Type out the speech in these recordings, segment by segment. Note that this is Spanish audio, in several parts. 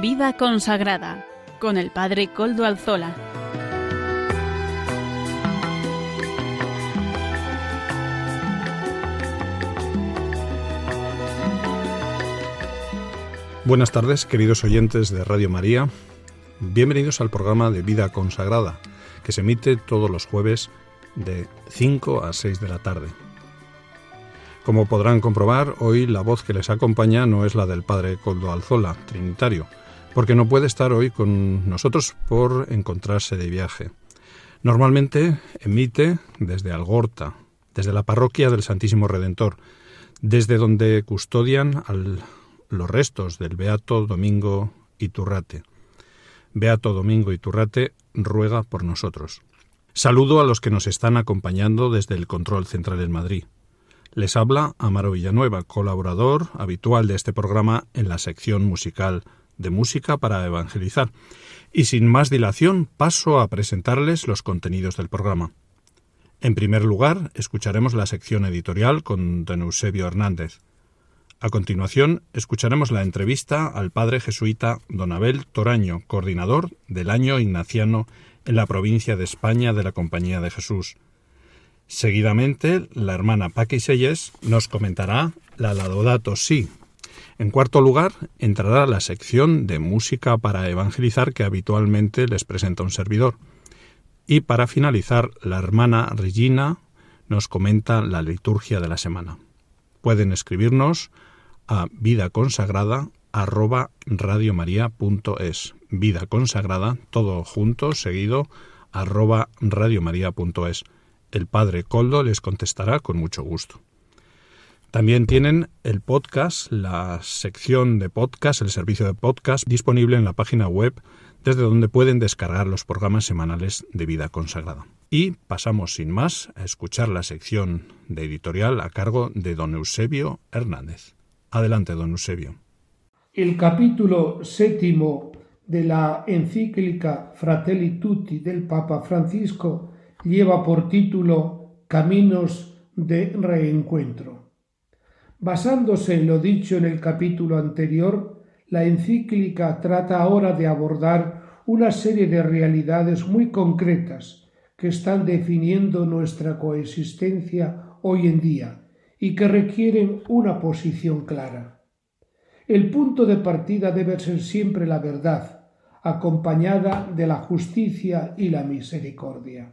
Vida consagrada con el Padre Coldo Alzola. Buenas tardes, queridos oyentes de Radio María. Bienvenidos al programa de Vida Consagrada, que se emite todos los jueves de 5 a 6 de la tarde. Como podrán comprobar, hoy la voz que les acompaña no es la del Padre Coldo Alzola, trinitario, porque no puede estar hoy con nosotros por encontrarse de viaje. Normalmente emite desde Algorta, desde la parroquia del Santísimo Redentor, desde donde custodian los restos del Beato Domingo Iturrate. Beato Domingo Iturrate ruega por nosotros. Saludo a los que nos están acompañando desde el control central en Madrid. Les habla Amaro Villanueva, colaborador habitual de este programa en la sección musical de Música para Evangelizar. Y sin más dilación paso a presentarles los contenidos del programa. En primer lugar, escucharemos la sección editorial con don Eusebio Hernández. A continuación, escucharemos la entrevista al padre jesuita don Abel Toraño, coordinador del año ignaciano en la provincia de España de la Compañía de Jesús. Seguidamente, la hermana Paqui Selles nos comentará la Laudato Si. En cuarto lugar, entrará la sección de música para evangelizar que habitualmente les presenta un servidor. Y para finalizar, la hermana Regina nos comenta la liturgia de la semana. Pueden escribirnos a vida consagrada. Vida consagrada, todo junto, seguido, arroba radiomaria.es. El padre Coldo les contestará con mucho gusto. También tienen el podcast, la sección de podcast, el servicio de podcast disponible en la página web desde donde pueden descargar los programas semanales de vida consagrada. Y pasamos sin más a escuchar la sección de editorial a cargo de don Eusebio Hernández. Adelante, don Eusebio. El capítulo séptimo de la encíclica Fratelli Tutti del Papa Francisco lleva por título Caminos de Reencuentro. Basándose en lo dicho en el capítulo anterior, la encíclica trata ahora de abordar una serie de realidades muy concretas que están definiendo nuestra coexistencia hoy en día y que requieren una posición clara. El punto de partida debe ser siempre la verdad, acompañada de la justicia y la misericordia.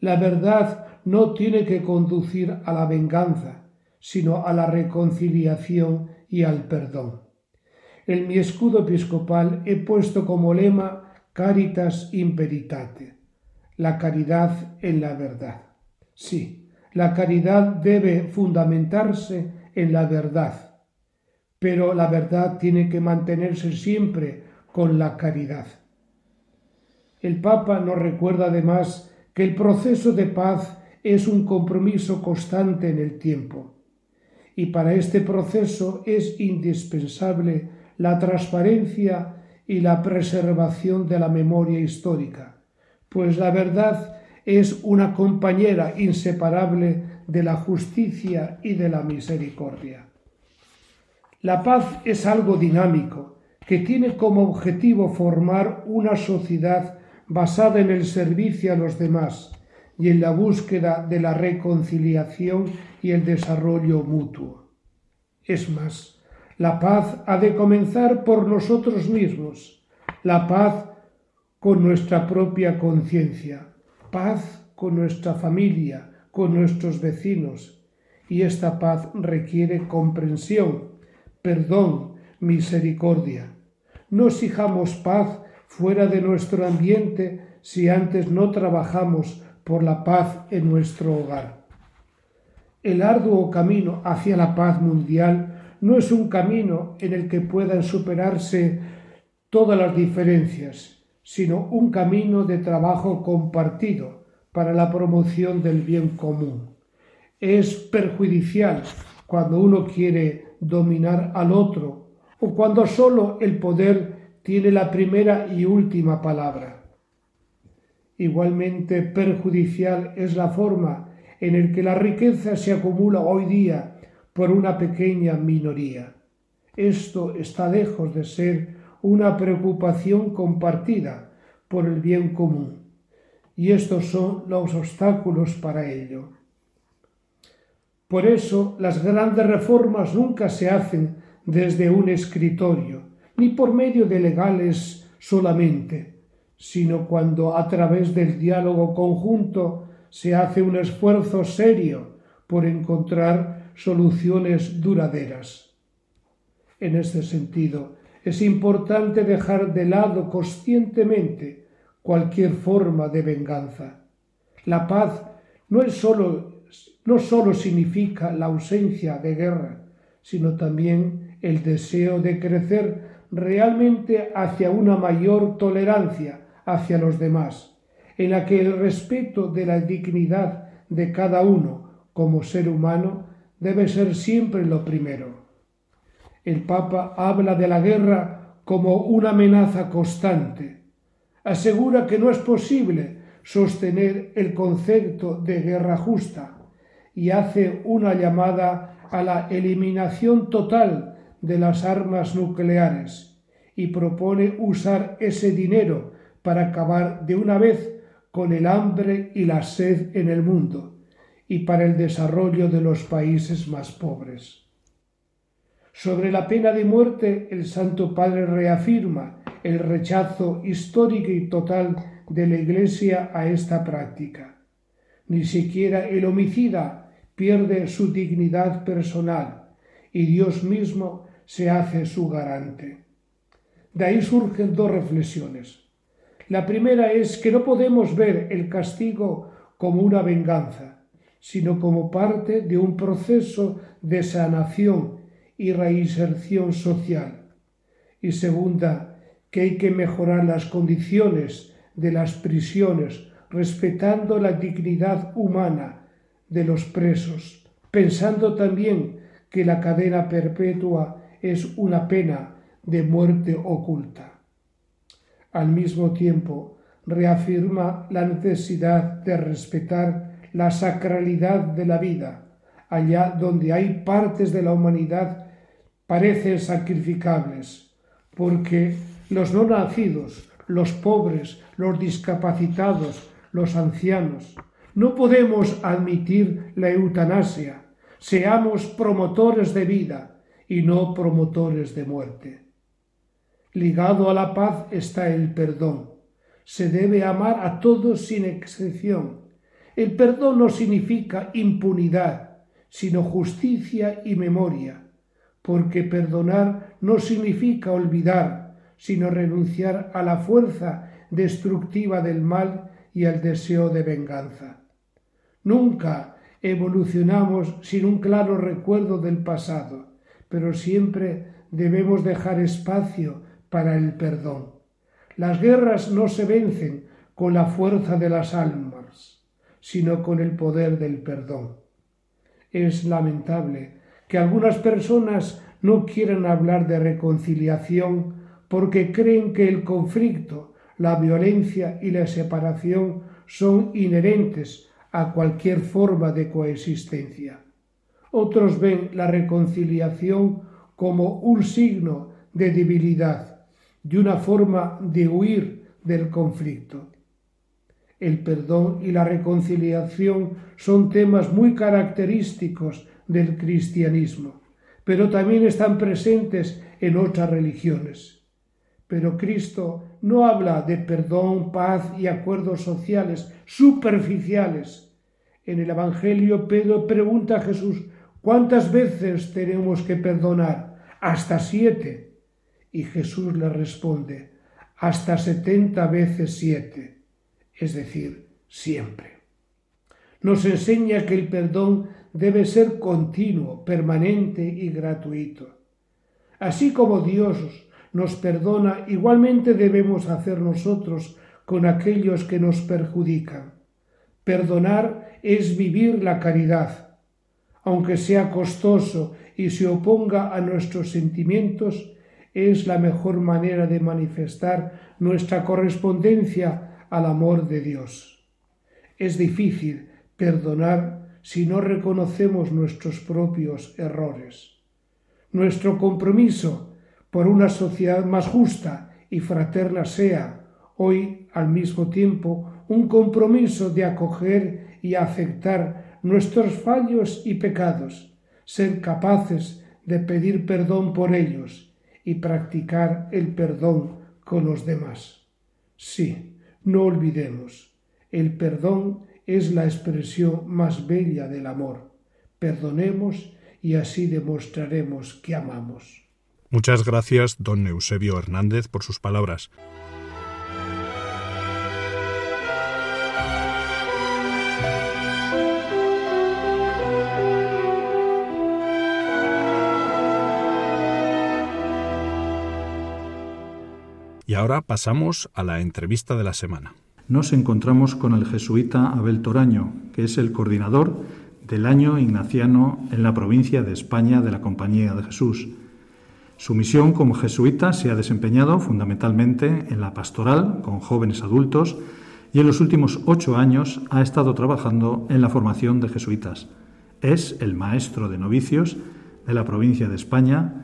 La verdad no tiene que conducir a la venganza, sino a la reconciliación y al perdón. En mi escudo episcopal he puesto como lema Caritas imperitate, la caridad en la verdad. Sí, la caridad debe fundamentarse en la verdad, pero la verdad tiene que mantenerse siempre con la caridad. El Papa nos recuerda además que el proceso de paz es un compromiso constante en el tiempo, y para este proceso es indispensable la transparencia y la preservación de la memoria histórica, pues la verdad es una compañera inseparable de la justicia y de la misericordia. La paz es algo dinámico que tiene como objetivo formar una sociedad basada en el servicio a los demás y en la búsqueda de la reconciliación y el desarrollo mutuo. Es más, la paz ha de comenzar por nosotros mismos, la paz con nuestra propia conciencia, paz con nuestra familia, con nuestros vecinos, y esta paz requiere comprensión, perdón, misericordia. No exijamos paz fuera de nuestro ambiente si antes no trabajamos por la paz en nuestro hogar. El arduo camino hacia la paz mundial no es un camino en el que puedan superarse todas las diferencias, sino un camino de trabajo compartido para la promoción del bien común. Es perjudicial cuando uno quiere dominar al otro o cuando solo el poder tiene la primera y última palabra. Igualmente perjudicial es la forma en el que la riqueza se acumula hoy día por una pequeña minoría. Esto está lejos de ser una preocupación compartida por el bien común. Y estos son los obstáculos para ello. Por eso las grandes reformas nunca se hacen desde un escritorio, ni por medio de legales solamente, sino cuando a través del diálogo conjunto se hace un esfuerzo serio por encontrar soluciones duraderas. En este sentido, es importante dejar de lado conscientemente cualquier forma de venganza. La paz no, es solo, no solo significa la ausencia de guerra, sino también el deseo de crecer realmente hacia una mayor tolerancia hacia los demás, en la que el respeto de la dignidad de cada uno como ser humano debe ser siempre lo primero. El Papa habla de la guerra como una amenaza constante. Asegura que no es posible sostener el concepto de guerra justa y hace una llamada a la eliminación total de las armas nucleares y propone usar ese dinero para acabar de una vez con el hambre y la sed en el mundo y para el desarrollo de los países más pobres. Sobre la pena de muerte, el Santo Padre reafirma el rechazo histórico y total de la Iglesia a esta práctica. Ni siquiera el homicida pierde su dignidad personal y Dios mismo se hace su garante. De ahí surgen dos reflexiones. La primera es que no podemos ver el castigo como una venganza, sino como parte de un proceso de sanación y reinserción social. Y segunda, que hay que mejorar las condiciones de las prisiones respetando la dignidad humana de los presos, pensando también que la cadena perpetua es una pena de muerte oculta. Al mismo tiempo, reafirma la necesidad de respetar la sacralidad de la vida, allá donde hay partes de la humanidad parecen sacrificables, porque los no nacidos, los pobres, los discapacitados, los ancianos, no podemos admitir la eutanasia, seamos promotores de vida y no promotores de muerte. Ligado a la paz está el perdón. Se debe amar a todos sin excepción. El perdón no significa impunidad, sino justicia y memoria, porque perdonar no significa olvidar, sino renunciar a la fuerza destructiva del mal y al deseo de venganza. Nunca evolucionamos sin un claro recuerdo del pasado, pero siempre debemos dejar espacio para el perdón. Las guerras no se vencen con la fuerza de las almas, sino con el poder del perdón. Es lamentable que algunas personas no quieran hablar de reconciliación porque creen que el conflicto, la violencia y la separación son inherentes a cualquier forma de coexistencia. Otros ven la reconciliación como un signo de debilidad y una forma de huir del conflicto. El perdón y la reconciliación son temas muy característicos del cristianismo, pero también están presentes en otras religiones. Pero Cristo no habla de perdón, paz y acuerdos sociales superficiales. En el Evangelio Pedro pregunta a Jesús, ¿cuántas veces tenemos que perdonar? Hasta siete. Y Jesús le responde, hasta setenta veces siete, es decir, siempre. Nos enseña que el perdón debe ser continuo, permanente y gratuito. Así como Dios nos perdona, igualmente debemos hacer nosotros con aquellos que nos perjudican. Perdonar es vivir la caridad. Aunque sea costoso y se oponga a nuestros sentimientos, es la mejor manera de manifestar nuestra correspondencia al amor de Dios. Es difícil perdonar si no reconocemos nuestros propios errores. Nuestro compromiso por una sociedad más justa y fraterna sea, hoy al mismo tiempo, un compromiso de acoger y aceptar nuestros fallos y pecados, ser capaces de pedir perdón por ellos y practicar el perdón con los demás. Sí, no olvidemos, el perdón es la expresión más bella del amor. Perdonemos y así demostraremos que amamos. Muchas gracias, don Eusebio Hernández, por sus palabras. Y ahora pasamos a la entrevista de la semana. Nos encontramos con el jesuita Abel Toraño, que es el coordinador del año ignaciano en la provincia de España de la Compañía de Jesús. Su misión como jesuita se ha desempeñado fundamentalmente en la pastoral con jóvenes adultos y en los últimos ocho años ha estado trabajando en la formación de jesuitas. Es el maestro de novicios de la provincia de España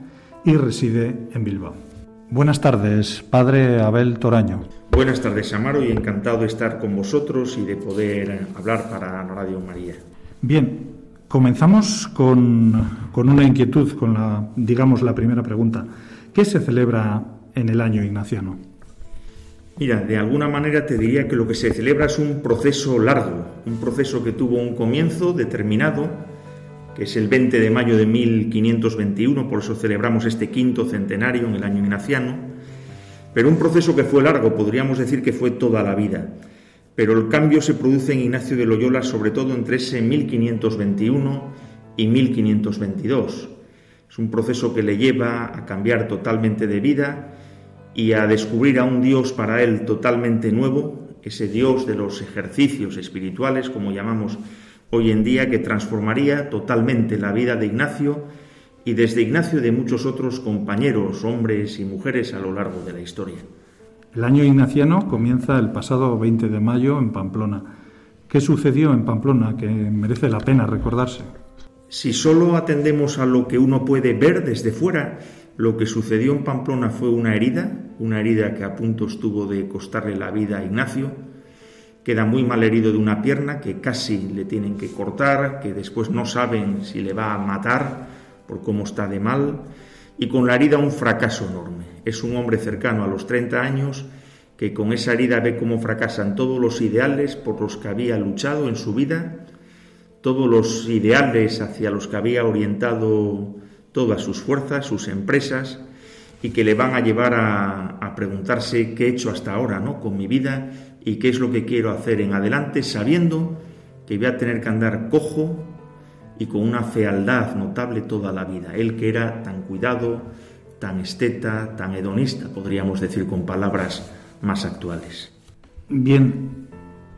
y reside en Bilbao. Buenas tardes, padre Abel Toraño. Buenas tardes, Amaro, y encantado de estar con vosotros y de poder hablar para Radio María. Bien, comenzamos con, con una inquietud, con la, digamos, la primera pregunta. ¿Qué se celebra en el año ignaciano? Mira, de alguna manera te diría que lo que se celebra es un proceso largo, un proceso que tuvo un comienzo determinado, que es el 20 de mayo de 1521, por eso celebramos este quinto centenario en el año ignaciano, pero un proceso que fue largo, podríamos decir que fue toda la vida. Pero el cambio se produce en Ignacio de Loyola sobre todo entre ese 1521 y 1522. Es un proceso que le lleva a cambiar totalmente de vida y a descubrir a un Dios para él totalmente nuevo, ese Dios de los ejercicios espirituales, como llamamos hoy en día que transformaría totalmente la vida de Ignacio y desde Ignacio de muchos otros compañeros, hombres y mujeres a lo largo de la historia. El año ignaciano comienza el pasado 20 de mayo en Pamplona. ¿Qué sucedió en Pamplona que merece la pena recordarse? Si solo atendemos a lo que uno puede ver desde fuera, lo que sucedió en Pamplona fue una herida, una herida que a punto estuvo de costarle la vida a Ignacio, queda muy mal herido de una pierna que casi le tienen que cortar, que después no saben si le va a matar por cómo está de mal, y con la herida un fracaso enorme. Es un hombre cercano a los 30 años que con esa herida ve cómo fracasan todos los ideales por los que había luchado en su vida, todos los ideales hacia los que había orientado todas sus fuerzas, sus empresas, y que le van a llevar a, preguntarse qué he hecho hasta ahora ¿no? con mi vida y qué es lo que quiero hacer en adelante, sabiendo que voy a tener que andar cojo y con una fealdad notable toda la vida. Él que era tan cuidado, tan esteta, tan hedonista, podríamos decir con palabras más actuales. Bien,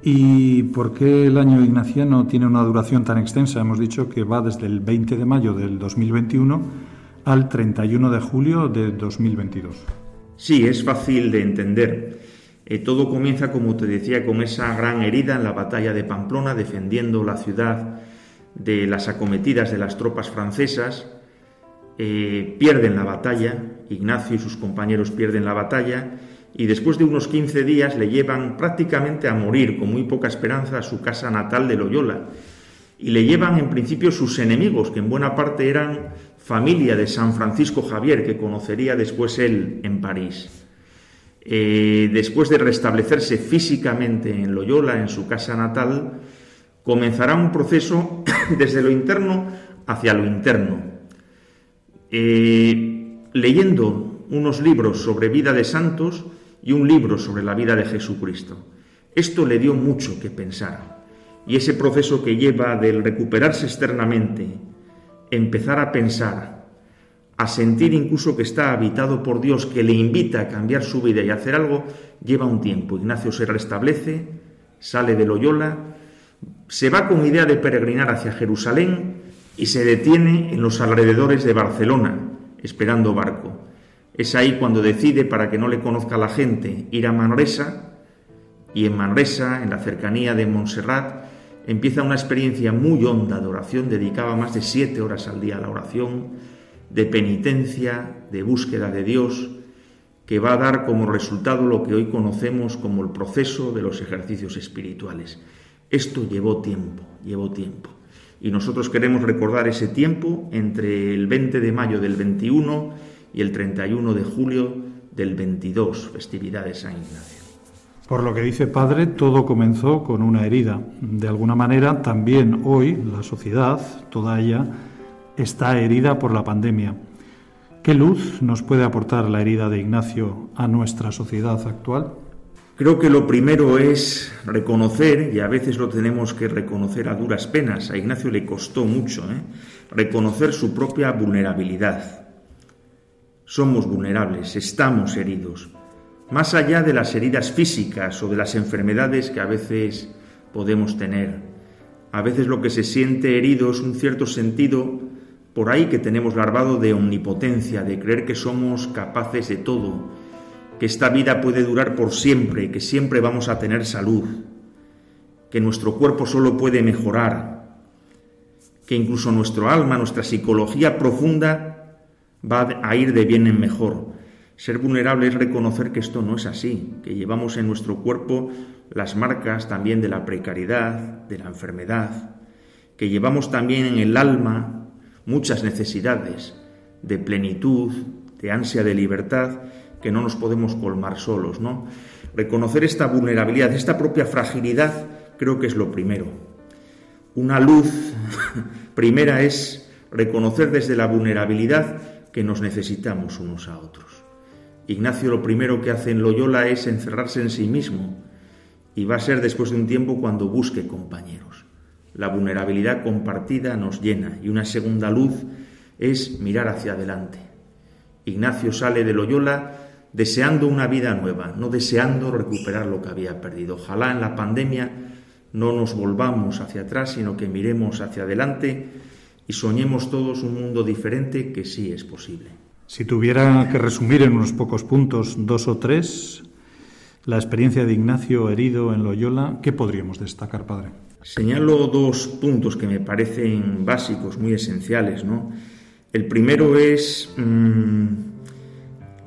¿y por qué el año ignaciano tiene una duración tan extensa? Hemos dicho que va desde el 20 de mayo del 2021 al 31 de julio de 2022. Sí, es fácil de entender. Eh, todo comienza, como te decía, con esa gran herida en la batalla de Pamplona, defendiendo la ciudad de las acometidas de las tropas francesas. Eh, pierden la batalla, Ignacio y sus compañeros pierden la batalla, y después de unos 15 días le llevan prácticamente a morir, con muy poca esperanza, a su casa natal de Loyola. Y le llevan en principio sus enemigos, que en buena parte eran familia de San Francisco Javier, que conocería después él en París. Eh, después de restablecerse físicamente en Loyola, en su casa natal, comenzará un proceso desde lo interno hacia lo interno. Eh, leyendo unos libros sobre vida de santos y un libro sobre la vida de Jesucristo. Esto le dio mucho que pensar. Y ese proceso que lleva del recuperarse externamente, empezar a pensar, a sentir incluso que está habitado por Dios, que le invita a cambiar su vida y a hacer algo, lleva un tiempo. Ignacio se restablece, sale de Loyola, se va con idea de peregrinar hacia Jerusalén y se detiene en los alrededores de Barcelona, esperando barco. Es ahí cuando decide, para que no le conozca la gente, ir a Manresa, y en Manresa, en la cercanía de Montserrat, empieza una experiencia muy honda de oración, dedicaba más de siete horas al día a la oración, de penitencia, de búsqueda de Dios, que va a dar como resultado lo que hoy conocemos como el proceso de los ejercicios espirituales. Esto llevó tiempo, llevó tiempo. Y nosotros queremos recordar ese tiempo entre el 20 de mayo del 21 y el 31 de julio del 22, festividad de San Ignacio. Por lo que dice Padre, todo comenzó con una herida. De alguna manera, también hoy la sociedad, toda ella, está herida por la pandemia. ¿Qué luz nos puede aportar la herida de Ignacio a nuestra sociedad actual? Creo que lo primero es reconocer, y a veces lo tenemos que reconocer a duras penas, a Ignacio le costó mucho, ¿eh? reconocer su propia vulnerabilidad. Somos vulnerables, estamos heridos, más allá de las heridas físicas o de las enfermedades que a veces podemos tener. A veces lo que se siente herido es un cierto sentido por ahí que tenemos larvado de omnipotencia, de creer que somos capaces de todo, que esta vida puede durar por siempre, que siempre vamos a tener salud, que nuestro cuerpo solo puede mejorar, que incluso nuestro alma, nuestra psicología profunda va a ir de bien en mejor. Ser vulnerable es reconocer que esto no es así, que llevamos en nuestro cuerpo las marcas también de la precariedad, de la enfermedad, que llevamos también en el alma muchas necesidades de plenitud, de ansia de libertad, que no nos podemos colmar solos, ¿no? Reconocer esta vulnerabilidad, esta propia fragilidad, creo que es lo primero. Una luz primera es reconocer desde la vulnerabilidad que nos necesitamos unos a otros. Ignacio lo primero que hace en Loyola es encerrarse en sí mismo y va a ser después de un tiempo cuando busque compañeros. La vulnerabilidad compartida nos llena y una segunda luz es mirar hacia adelante. Ignacio sale de Loyola deseando una vida nueva, no deseando recuperar lo que había perdido. Ojalá en la pandemia no nos volvamos hacia atrás, sino que miremos hacia adelante y soñemos todos un mundo diferente que sí es posible. Si tuviera que resumir en unos pocos puntos, dos o tres, la experiencia de Ignacio herido en Loyola, ¿qué podríamos destacar, padre? Señalo dos puntos que me parecen básicos, muy esenciales. ¿no? El primero es mmm,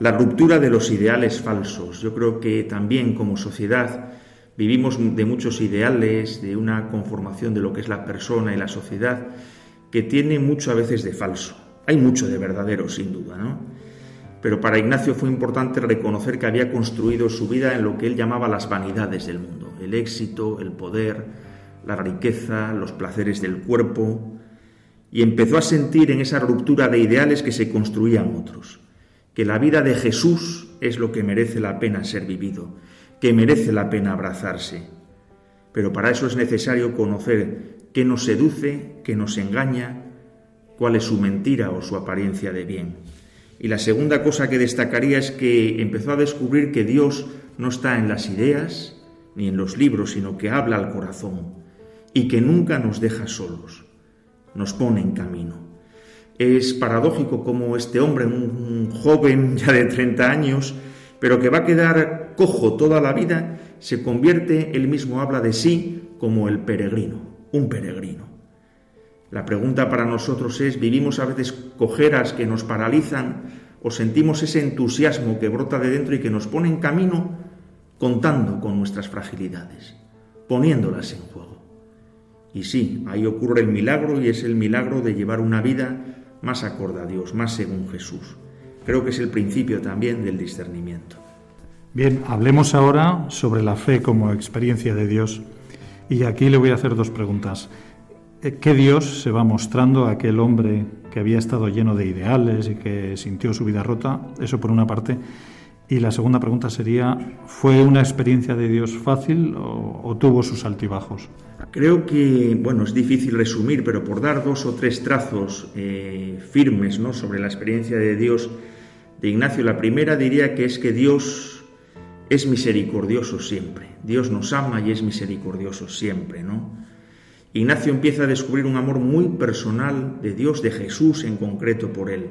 la ruptura de los ideales falsos. Yo creo que también como sociedad vivimos de muchos ideales, de una conformación de lo que es la persona y la sociedad, que tiene mucho a veces de falso. Hay mucho de verdadero, sin duda, ¿no? Pero para Ignacio fue importante reconocer que había construido su vida en lo que él llamaba las vanidades del mundo, el éxito, el poder, la riqueza, los placeres del cuerpo, y empezó a sentir en esa ruptura de ideales que se construían otros que la vida de Jesús es lo que merece la pena ser vivido, que merece la pena abrazarse. Pero para eso es necesario conocer qué nos seduce, qué nos engaña, cuál es su mentira o su apariencia de bien. Y la segunda cosa que destacaría es que empezó a descubrir que Dios no está en las ideas ni en los libros, sino que habla al corazón y que nunca nos deja solos, nos pone en camino. Es paradójico como este hombre, un joven ya de 30 años, pero que va a quedar cojo toda la vida, se convierte, él mismo habla de sí como el peregrino, un peregrino. La pregunta para nosotros es, ¿vivimos a veces cojeras que nos paralizan o sentimos ese entusiasmo que brota de dentro y que nos pone en camino contando con nuestras fragilidades, poniéndolas en juego? Y sí, ahí ocurre el milagro y es el milagro de llevar una vida más acorde a Dios, más según Jesús. Creo que es el principio también del discernimiento. Bien, hablemos ahora sobre la fe como experiencia de Dios. Y aquí le voy a hacer dos preguntas. Eh, ¿Qué Dios se va mostrando a aquel hombre que había estado lleno de ideales y que sintió su vida rota? Eso por una parte. Y la segunda pregunta sería, ¿fue una experiencia de Dios fácil o, tuvo sus altibajos? Creo que, bueno, es difícil resumir, pero por dar dos o tres trazos eh, firmes ¿no? sobre la experiencia de Dios de Ignacio, la primera diría que es que Dios es misericordioso siempre. Dios nos ama y es misericordioso siempre, ¿no? Ignacio empieza a descubrir un amor muy personal de Dios, de Jesús en concreto por él,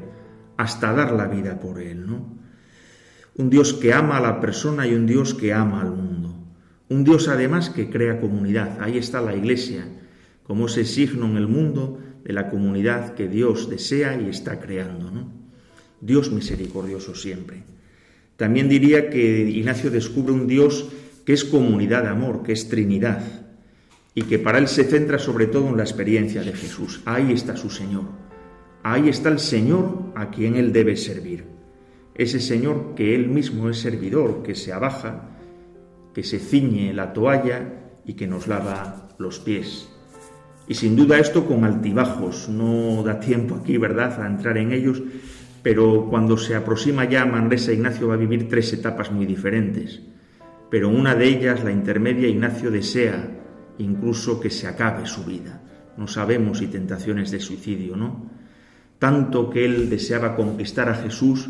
hasta dar la vida por él, ¿no? Un Dios que ama a la persona y un Dios que ama al mundo. Un Dios además que crea comunidad. Ahí está la iglesia, como ese signo en el mundo de la comunidad que Dios desea y está creando. Dios misericordioso siempre. También diría que Ignacio descubre un Dios que es comunidad de amor, que es Trinidad, y que para él se centra sobre todo en la experiencia de Jesús. Ahí está su Señor. Ahí está el Señor a quien él debe servir. Ese Señor que él mismo es servidor, que se abaja, que se ciñe la toalla y que nos lava los pies. Y sin duda esto con altibajos, no da tiempo aquí, ¿verdad?, a entrar en ellos, pero cuando se aproxima ya Manresa, Ignacio va a vivir tres etapas muy diferentes. Pero una de ellas, la intermedia, Ignacio desea incluso que se acabe su vida. No sabemos si tentaciones de suicidio, ¿no? Tanto que él deseaba conquistar a Jesús,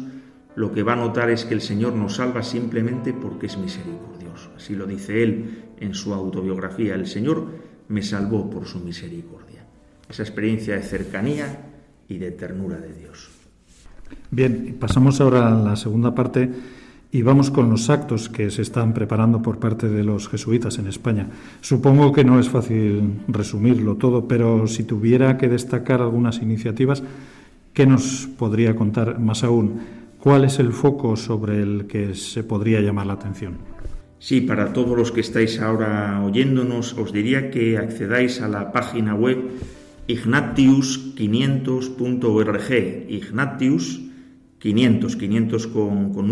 lo que va a notar es que el Señor nos salva simplemente porque es misericordioso. Así lo dice él en su autobiografía. El Señor me salvó por su misericordia. Esa experiencia de cercanía y de ternura de Dios. Bien, pasamos ahora a la segunda parte y vamos con los actos que se están preparando por parte de los jesuitas en España. Supongo que no es fácil resumirlo todo, pero si tuviera que destacar algunas iniciativas, ¿qué nos podría contar más aún? ¿Cuál es el foco sobre el que se podría llamar la atención? Sí, para todos los que estáis ahora oyéndonos, os diría que accedáis a la página web ignatius500.org. Ignatius 500, 500 con, con.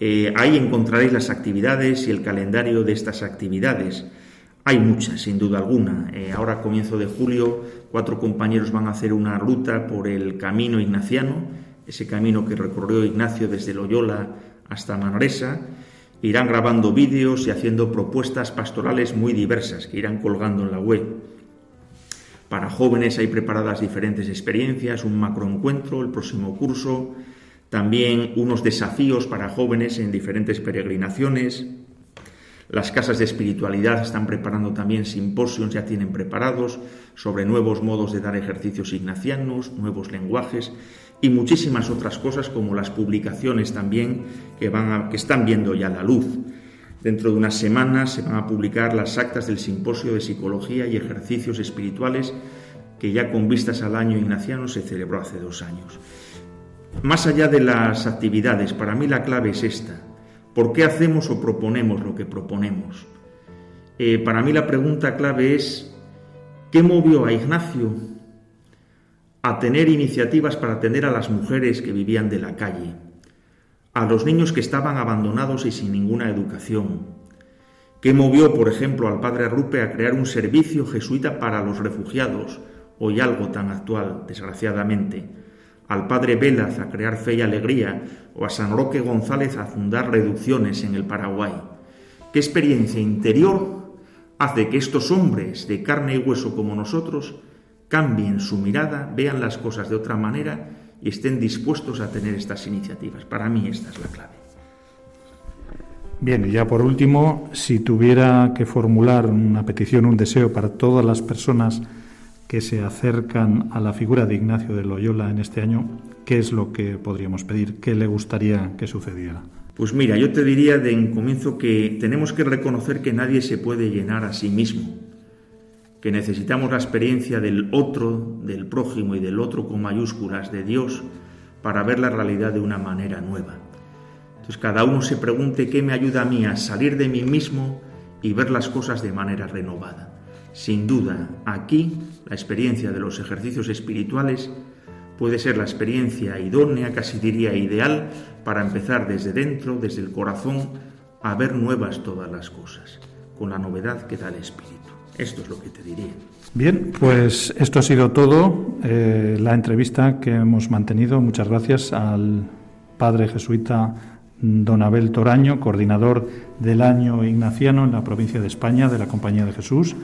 Eh, ahí encontraréis las actividades y el calendario de estas actividades. Hay muchas, sin duda alguna. Eh, ahora, comienzo de julio, cuatro compañeros van a hacer una ruta por el camino ignaciano, ese camino que recorrió Ignacio desde Loyola hasta Manresa. Irán grabando vídeos y haciendo propuestas pastorales muy diversas que irán colgando en la web. Para jóvenes hay preparadas diferentes experiencias, un macroencuentro, el próximo curso, también unos desafíos para jóvenes en diferentes peregrinaciones, las casas de espiritualidad están preparando también simposios, ya tienen preparados, sobre nuevos modos de dar ejercicios ignacianos, nuevos lenguajes y muchísimas otras cosas como las publicaciones también que, van que están viendo ya la luz. Dentro de unas semanas se van a publicar las actas del simposio de psicología y ejercicios espirituales que ya con vistas al año ignaciano se celebró hace dos años. Más allá de las actividades, para mí la clave es esta, ¿Por qué hacemos o proponemos lo que proponemos? Eh, para mí la pregunta clave es, ¿qué movió a Ignacio a tener iniciativas para atender a las mujeres que vivían de la calle, a los niños que estaban abandonados y sin ninguna educación? ¿Qué movió, por ejemplo, al padre Rupe a crear un servicio jesuita para los refugiados, hoy algo tan actual, desgraciadamente? al padre Velaz a crear fe y alegría o a San Roque González a fundar reducciones en el Paraguay. ¿Qué experiencia interior hace que estos hombres de carne y hueso como nosotros cambien su mirada, vean las cosas de otra manera y estén dispuestos a tener estas iniciativas? Para mí esta es la clave. Bien, y ya por último, si tuviera que formular una petición, un deseo para todas las personas que se acercan a la figura de Ignacio de Loyola en este año, ¿qué es lo que podríamos pedir? ¿Qué le gustaría que sucediera? Pues mira, yo te diría de en comienzo que tenemos que reconocer que nadie se puede llenar a sí mismo, que necesitamos la experiencia del otro, del prójimo y del otro con mayúsculas de Dios para ver la realidad de una manera nueva. Entonces cada uno se pregunte qué me ayuda a mí a salir de mí mismo y ver las cosas de manera renovada. Sin duda, aquí la experiencia de los ejercicios espirituales puede ser la experiencia idónea, casi diría ideal, para empezar desde dentro, desde el corazón, a ver nuevas todas las cosas, con la novedad que da el Espíritu. Esto es lo que te diría. Bien, pues esto ha sido todo, eh, la entrevista que hemos mantenido. Muchas gracias al padre jesuita don Abel Toraño, coordinador del año ignaciano en la provincia de España de la Compañía de Jesús.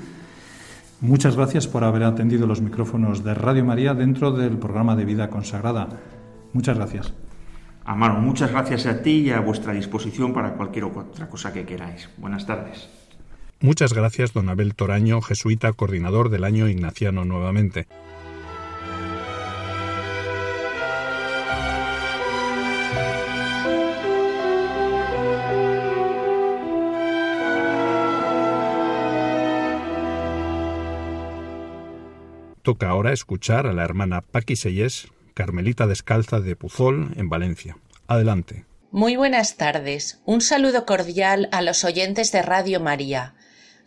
Muchas gracias por haber atendido los micrófonos de Radio María dentro del programa de Vida Consagrada. Muchas gracias. Amaro, muchas gracias a ti y a vuestra disposición para cualquier otra cosa que queráis. Buenas tardes. Muchas gracias, don Abel Toraño, jesuita coordinador del año ignaciano nuevamente. Toca ahora escuchar a la hermana Paqui Seyes, Carmelita Descalza de Puzol, en Valencia. Adelante. Muy buenas tardes. Un saludo cordial a los oyentes de Radio María.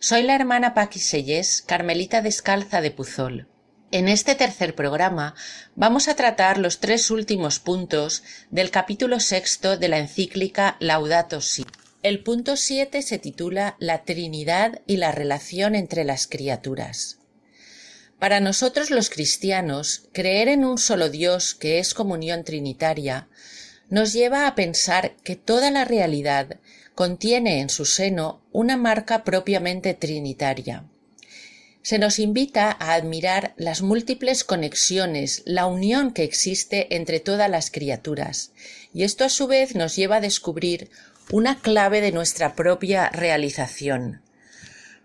Soy la hermana Paqui Seyes, Carmelita Descalza de Puzol. En este tercer programa vamos a tratar los tres últimos puntos del capítulo sexto de la encíclica Laudato Si. El punto siete se titula La Trinidad y la relación entre las criaturas. Para nosotros los cristianos, creer en un solo Dios que es comunión trinitaria nos lleva a pensar que toda la realidad contiene en su seno una marca propiamente trinitaria se nos invita a admirar las múltiples conexiones, la unión que existe entre todas las criaturas, y esto a su vez nos lleva a descubrir una clave de nuestra propia realización.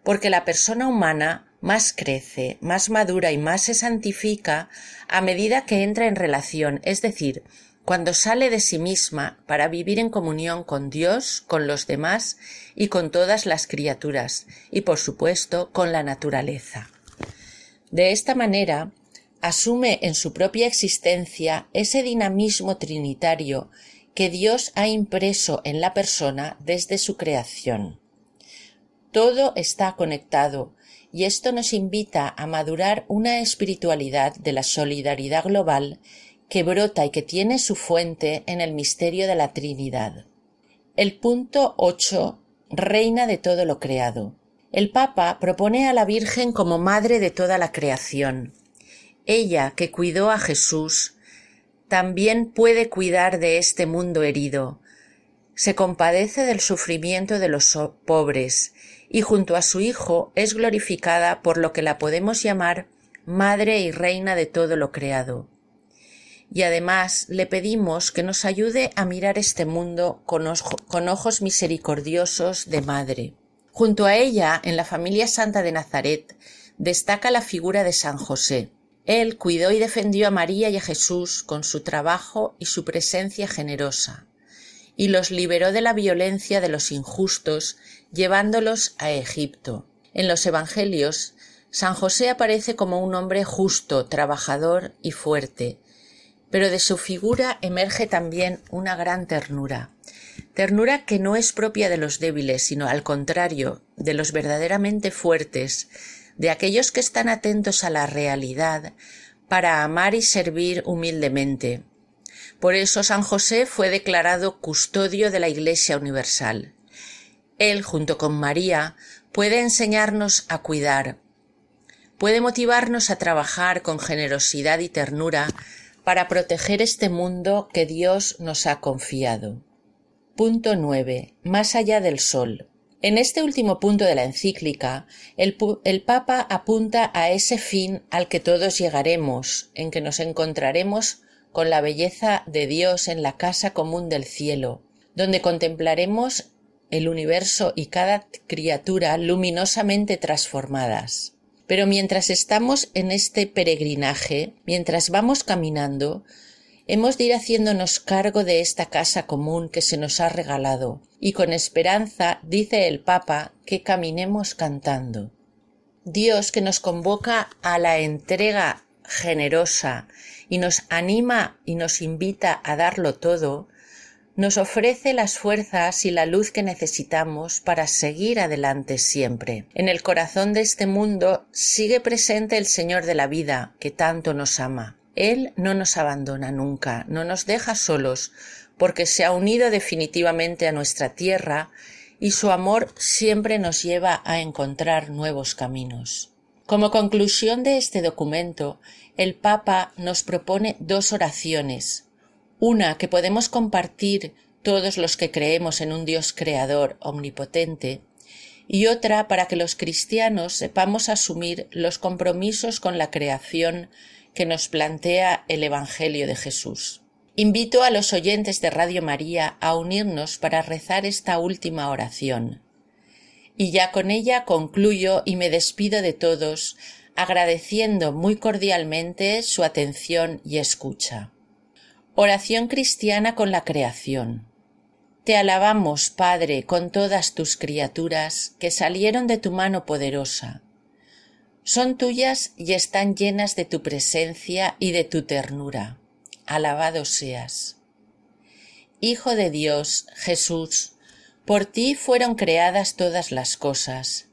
Porque la persona humana más crece, más madura y más se santifica a medida que entra en relación, es decir, cuando sale de sí misma para vivir en comunión con Dios, con los demás y con todas las criaturas, y por supuesto con la naturaleza. De esta manera, asume en su propia existencia ese dinamismo trinitario que Dios ha impreso en la persona desde su creación. Todo está conectado y esto nos invita a madurar una espiritualidad de la solidaridad global que brota y que tiene su fuente en el misterio de la Trinidad. El punto 8. Reina de todo lo creado. El Papa propone a la Virgen como madre de toda la creación. Ella, que cuidó a Jesús, también puede cuidar de este mundo herido. Se compadece del sufrimiento de los pobres y junto a su Hijo es glorificada por lo que la podemos llamar Madre y Reina de todo lo creado y además le pedimos que nos ayude a mirar este mundo con, ojos misericordiosos de madre. Junto a ella, en la familia santa de Nazaret, destaca la figura de San José. Él cuidó y defendió a María y a Jesús con su trabajo y su presencia generosa, y los liberó de la violencia de los injustos, llevándolos a Egipto. En los Evangelios, San José aparece como un hombre justo, trabajador y fuerte, pero de su figura emerge también una gran ternura, ternura que no es propia de los débiles, sino al contrario, de los verdaderamente fuertes, de aquellos que están atentos a la realidad para amar y servir humildemente. Por eso San José fue declarado custodio de la Iglesia Universal. Él, junto con María, puede enseñarnos a cuidar, puede motivarnos a trabajar con generosidad y ternura para proteger este mundo que Dios nos ha confiado. Punto 9. Más allá del sol. En este último punto de la encíclica, el, Papa apunta a ese fin al que todos llegaremos, en que nos encontraremos con la belleza de Dios en la casa común del cielo, donde contemplaremos el universo y cada criatura luminosamente transformadas. Pero mientras estamos en este peregrinaje, mientras vamos caminando, hemos de ir haciéndonos cargo de esta casa común que se nos ha regalado, y con esperanza dice el Papa que caminemos cantando. Dios que nos convoca a la entrega generosa y nos anima y nos invita a darlo todo, nos ofrece las fuerzas y la luz que necesitamos para seguir adelante siempre. En el corazón de este mundo sigue presente el Señor de la vida, que tanto nos ama. Él no nos abandona nunca, no nos deja solos, porque se ha unido definitivamente a nuestra tierra y su amor siempre nos lleva a encontrar nuevos caminos. Como conclusión de este documento, el Papa nos propone dos oraciones, una que podemos compartir todos los que creemos en un Dios creador omnipotente, y otra para que los cristianos sepamos asumir los compromisos con la creación que nos plantea el Evangelio de Jesús. Invito a los oyentes de Radio María a unirnos para rezar esta última oración. Y ya con ella concluyo y me despido de todos, agradeciendo muy cordialmente su atención y escucha. Oración cristiana con la creación. Te alabamos, Padre, con todas tus criaturas que salieron de tu mano poderosa. Son tuyas y están llenas de tu presencia y de tu ternura. Alabado seas. Hijo de Dios, Jesús, por ti fueron creadas todas las cosas.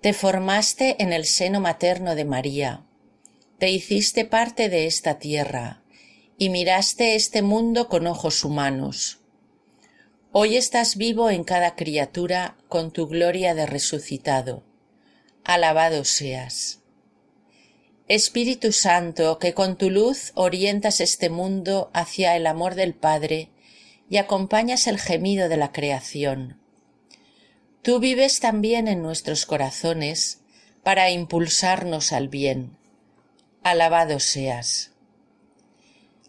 Te formaste en el seno materno de María, te hiciste parte de esta tierra, y miraste este mundo con ojos humanos. Hoy estás vivo en cada criatura con tu gloria de resucitado. Alabado seas. Espíritu Santo, que con tu luz orientas este mundo hacia el amor del Padre y acompañas el gemido de la creación. Tú vives también en nuestros corazones para impulsarnos al bien. Alabado seas.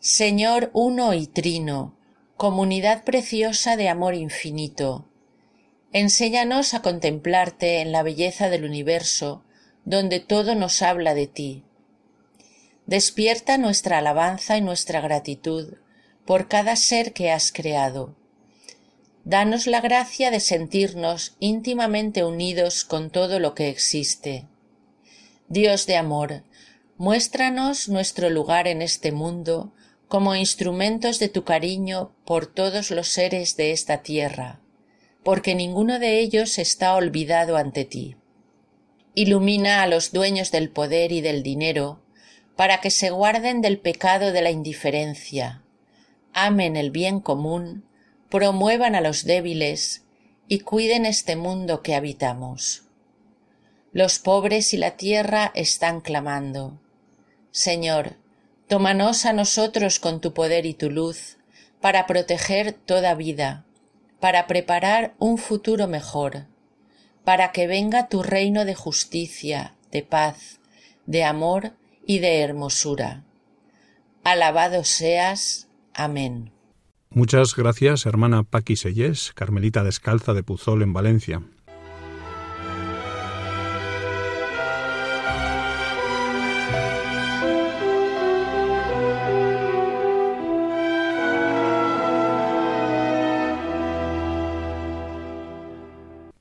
Señor uno y trino, comunidad preciosa de amor infinito, enséñanos a contemplarte en la belleza del universo, donde todo nos habla de ti. Despierta nuestra alabanza y nuestra gratitud por cada ser que has creado. Danos la gracia de sentirnos íntimamente unidos con todo lo que existe. Dios de amor, muéstranos nuestro lugar en este mundo como instrumentos de tu cariño por todos los seres de esta tierra, porque ninguno de ellos está olvidado ante ti. Ilumina a los dueños del poder y del dinero, para que se guarden del pecado de la indiferencia, amen el bien común, promuevan a los débiles y cuiden este mundo que habitamos. Los pobres y la tierra están clamando. Señor, Tómanos a nosotros con tu poder y tu luz, para proteger toda vida, para preparar un futuro mejor, para que venga tu reino de justicia, de paz, de amor y de hermosura. Alabado seas. Amén. Muchas gracias, hermana Paqui Sellés, Carmelita Descalza de Puzol en Valencia.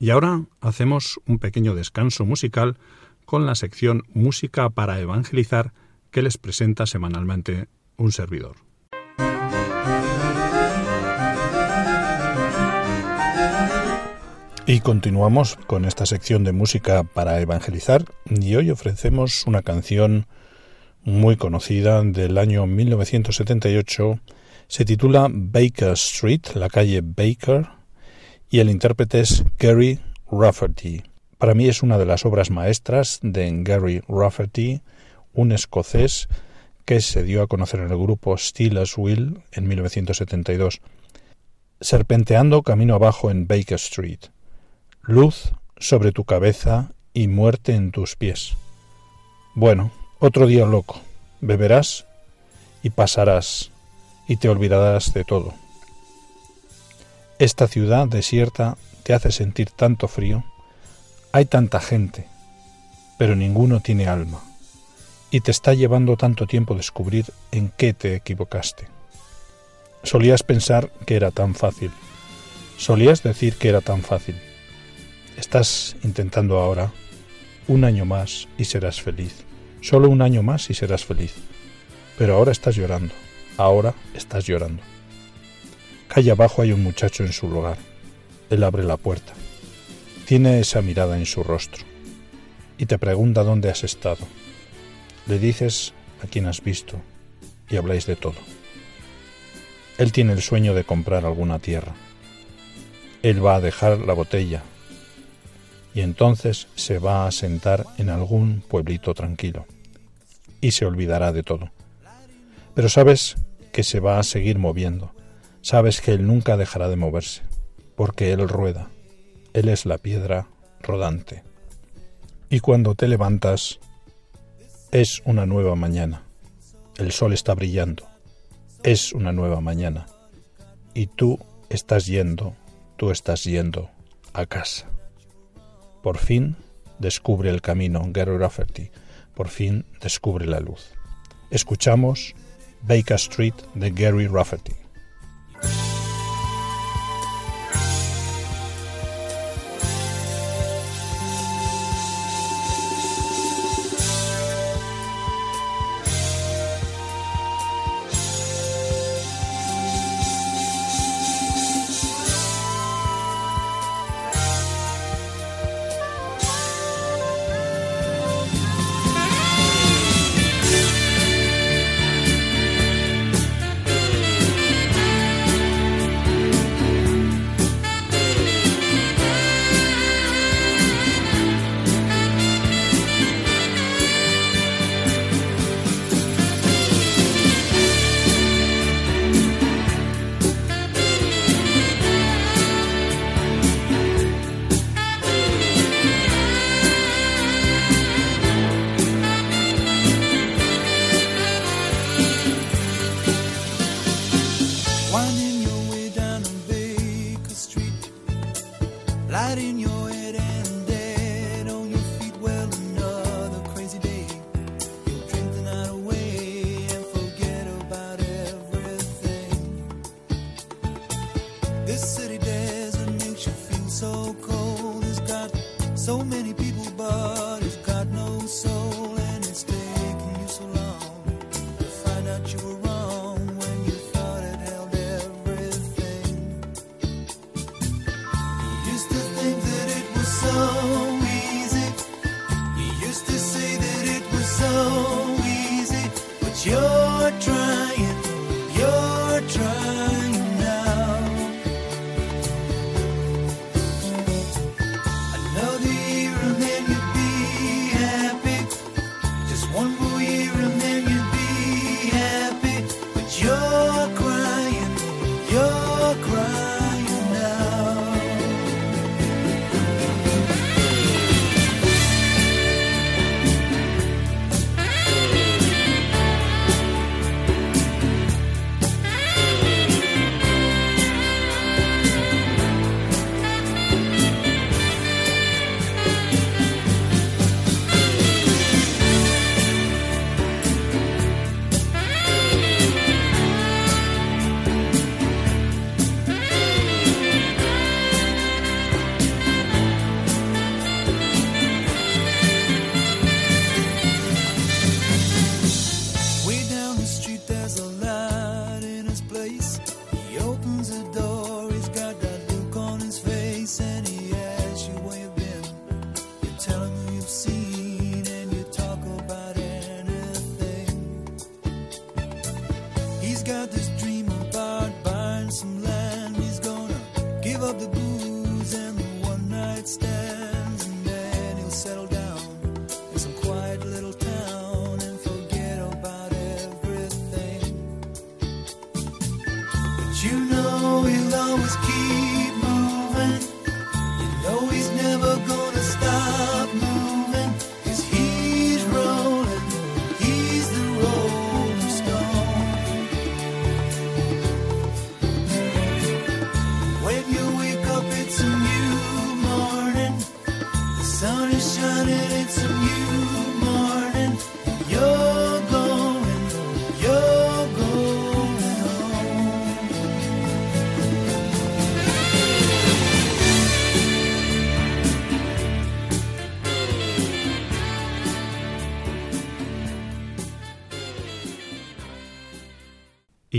Y ahora hacemos un pequeño descanso musical con la sección Música para Evangelizar que les presenta semanalmente un servidor. Y continuamos con esta sección de música para evangelizar y hoy ofrecemos una canción muy conocida del año 1978. Se titula Baker Street, la calle Baker, y el intérprete es Gary Rafferty. Para mí es una de las obras maestras de Gary Rafferty, un escocés que se dio a conocer en el grupo Steelers Will en 1972. Serpenteando camino abajo en Baker Street. Luz sobre tu cabeza y muerte en tus pies. Bueno, otro día loco. Beberás y pasarás y te olvidarás de todo. Esta ciudad desierta te hace sentir tanto frío. Hay tanta gente, pero ninguno tiene alma. Y te está llevando tanto tiempo descubrir en qué te equivocaste. Solías pensar que era tan fácil. Solías decir que era tan fácil. Estás intentando ahora un año más y serás feliz. Solo un año más y serás feliz. Pero ahora estás llorando. Ahora estás llorando. Allá abajo hay un muchacho en su lugar. Él abre la puerta. Tiene esa mirada en su rostro. Y te pregunta dónde has estado. Le dices a quién has visto y habláis de todo. Él tiene el sueño de comprar alguna tierra. Él va a dejar la botella y entonces se va a sentar en algún pueblito tranquilo y se olvidará de todo. Pero sabes que se va a seguir moviendo sabes que Él nunca dejará de moverse, porque Él rueda, Él es la piedra rodante. Y cuando te levantas, es una nueva mañana, el sol está brillando, es una nueva mañana, y tú estás yendo, tú estás yendo a casa. Por fin descubre el camino, Gary Rafferty, por fin descubre la luz. Escuchamos Baker Street de Gary Rafferty.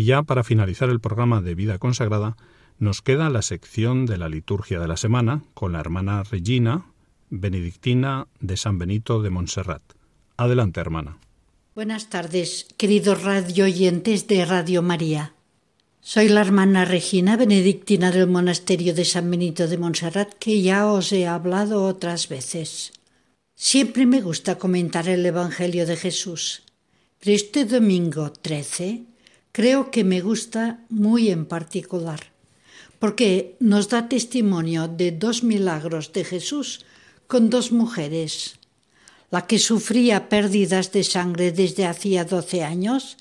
Ya para finalizar el programa de Vida Consagrada, nos queda la sección de la liturgia de la semana con la hermana Regina, benedictina de San Benito de Montserrat. Adelante, hermana. Buenas tardes, queridos radio oyentes de Radio María. Soy la hermana Regina, benedictina del monasterio de San Benito de Montserrat, que ya os he hablado otras veces. Siempre me gusta comentar el Evangelio de Jesús, pero este domingo 13 creo que me gusta muy en particular, porque nos da testimonio de dos milagros de Jesús con dos mujeres, la que sufría pérdidas de sangre desde hacía doce años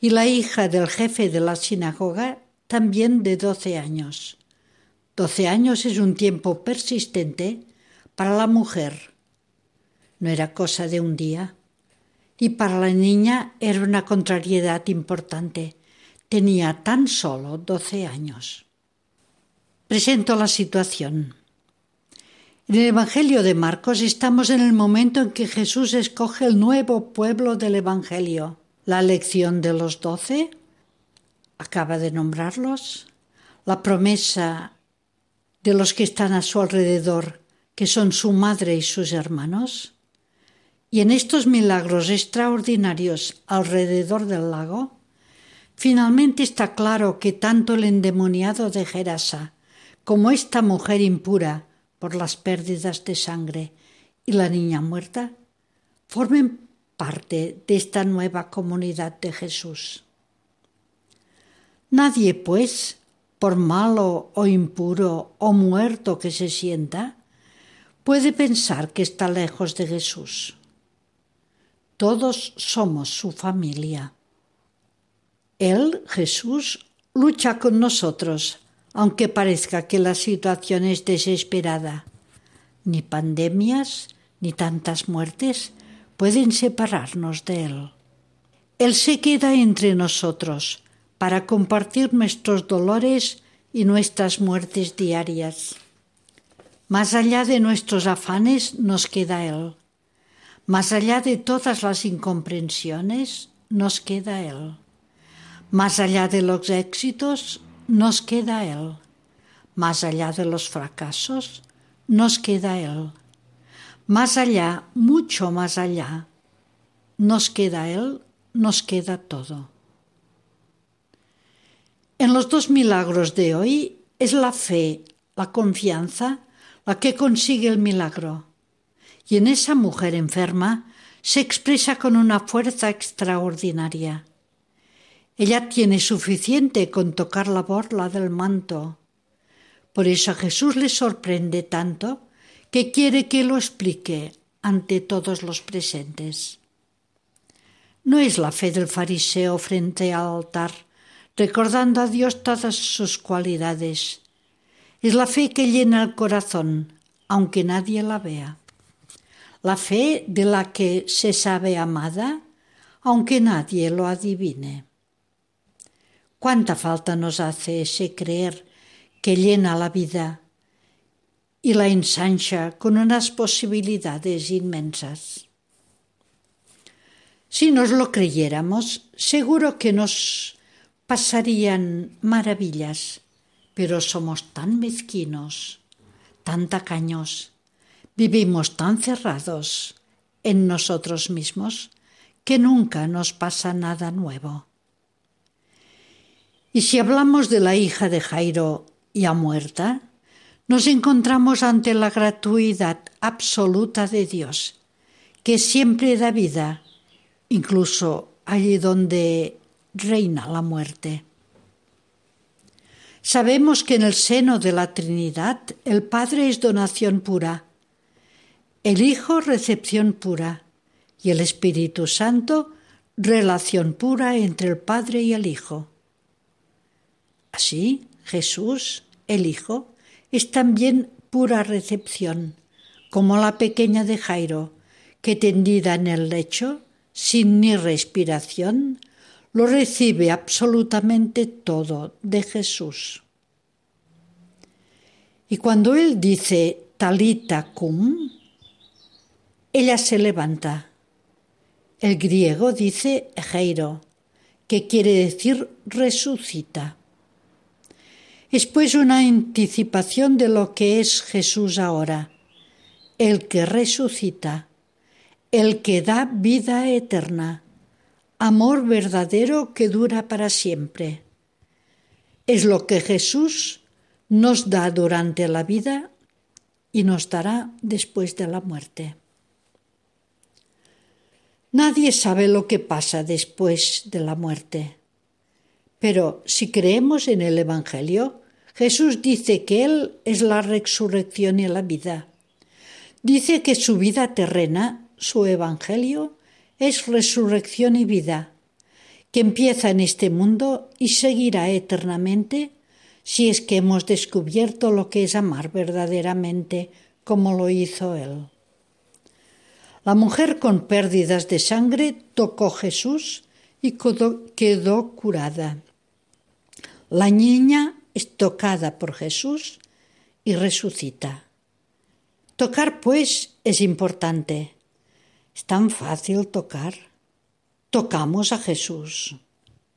y la hija del jefe de la sinagoga también de doce años. Doce años es un tiempo persistente para la mujer. No era cosa de un día y para la niña era una contrariedad importante. Tenía tan solo doce años. Presento la situación. En el Evangelio de Marcos estamos en el momento en que Jesús escoge el nuevo pueblo del Evangelio. La elección de los doce, acaba de nombrarlos, la promesa de los que están a su alrededor, que son su madre y sus hermanos, y en estos milagros extraordinarios alrededor del lago, finalmente está claro que tanto el endemoniado de Gerasa como esta mujer impura por las pérdidas de sangre y la niña muerta formen parte de esta nueva comunidad de Jesús. Nadie, pues, por malo o impuro o muerto que se sienta, puede pensar que está lejos de Jesús. Todos somos su familia. Él, Jesús, lucha con nosotros aunque parezca que la situación es desesperada. Ni pandemias, ni tantas muertes pueden separarnos de Él. Él se queda entre nosotros para compartir nuestros dolores y nuestras muertes diarias. Más allá de nuestros afanes nos queda Él. Más allá de todas las incomprensiones nos queda Él. Más allá de los éxitos nos queda Él. Más allá de los fracasos nos queda Él. Más allá, mucho más allá, nos queda Él, nos queda todo. En los dos milagros de hoy es la fe, la confianza, la que consigue el milagro. Y en esa mujer enferma se expresa con una fuerza extraordinaria. Ella tiene suficiente con tocar la borla del manto. Por eso a Jesús le sorprende tanto que quiere que lo explique ante todos los presentes. No es la fe del fariseo frente al altar recordando a Dios todas sus cualidades. Es la fe que llena el corazón, aunque nadie la vea. La fe de la que se sabe amada, aunque nadie lo adivine. ¿Cuánta falta nos hace ese creer que llena la vida y la ensancha con unas posibilidades inmensas? Si nos lo creyéramos, seguro que nos pasarían maravillas, pero somos tan mezquinos, tan tacaños, vivimos tan cerrados en nosotros mismos que nunca nos pasa nada nuevo. Y si hablamos de la hija de Jairo ya muerta, nos encontramos ante la gratuidad absoluta de Dios, que siempre da vida, incluso allí donde reina la muerte. Sabemos que en el seno de la Trinidad el Padre es donación pura, el Hijo recepción pura y el Espíritu Santo relación pura entre el Padre y el Hijo. Así, Jesús, el Hijo, es también pura recepción, como la pequeña de Jairo, que tendida en el lecho, sin ni respiración, lo recibe absolutamente todo de Jesús. Y cuando él dice talita cum, ella se levanta. El griego dice geiro, que quiere decir resucita. Es pues una anticipación de lo que es Jesús ahora, el que resucita, el que da vida eterna amor verdadero que dura para siempre. Es lo que Jesús nos da durante la vida y nos dará después de la muerte. Nadie sabe lo que pasa después de la muerte. Pero si creemos en el Evangelio, Jesús dice que Él es la resurrección y la vida. Dice que su vida terrena, su Evangelio, es resurrección y vida, que empieza en este mundo y seguirá eternamente si es que hemos descubierto lo que es amar verdaderamente como lo hizo Él. La mujer con pérdidas de sangre tocó Jesús y quedó curada. La niña es tocada por Jesús y resucita. Tocar, pues, es importante. Es tan fácil tocar. Tocamos a Jesús.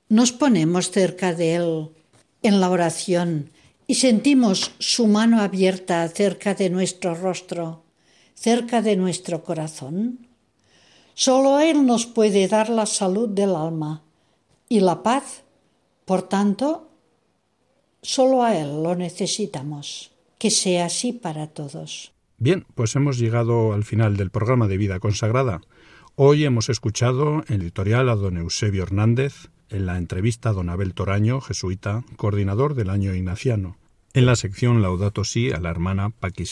Nos ponemos cerca de Él en la oración y sentimos su mano abierta cerca de nuestro rostro, cerca de nuestro corazón. Solo Él nos puede dar la salud del alma y la paz. Por tanto, solo a Él lo necesitamos. Que sea así para todos. Bien, pues hemos llegado al final del programa de Vida Consagrada. Hoy hemos escuchado en editorial a don Eusebio Hernández, en la entrevista a don Abel Toraño, jesuita, coordinador del año ignaciano. En la sección Laudato Si a la hermana Paqui.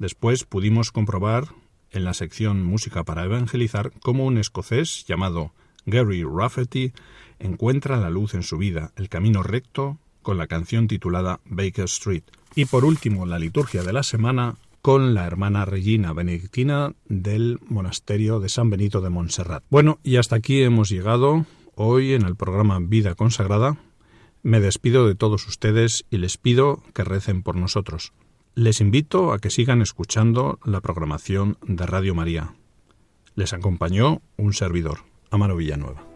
Después pudimos comprobar en la sección Música para Evangelizar cómo un escocés llamado Gary Rafferty encuentra la luz en su vida, el camino recto con la canción titulada Baker Street. Y por último, la liturgia de la semana con la hermana Regina Benedictina del monasterio de San Benito de Montserrat. Bueno, y hasta aquí hemos llegado hoy en el programa Vida Consagrada. Me despido de todos ustedes y les pido que recen por nosotros. Les invito a que sigan escuchando la programación de Radio María. Les acompañó un servidor, Amaro Villanueva.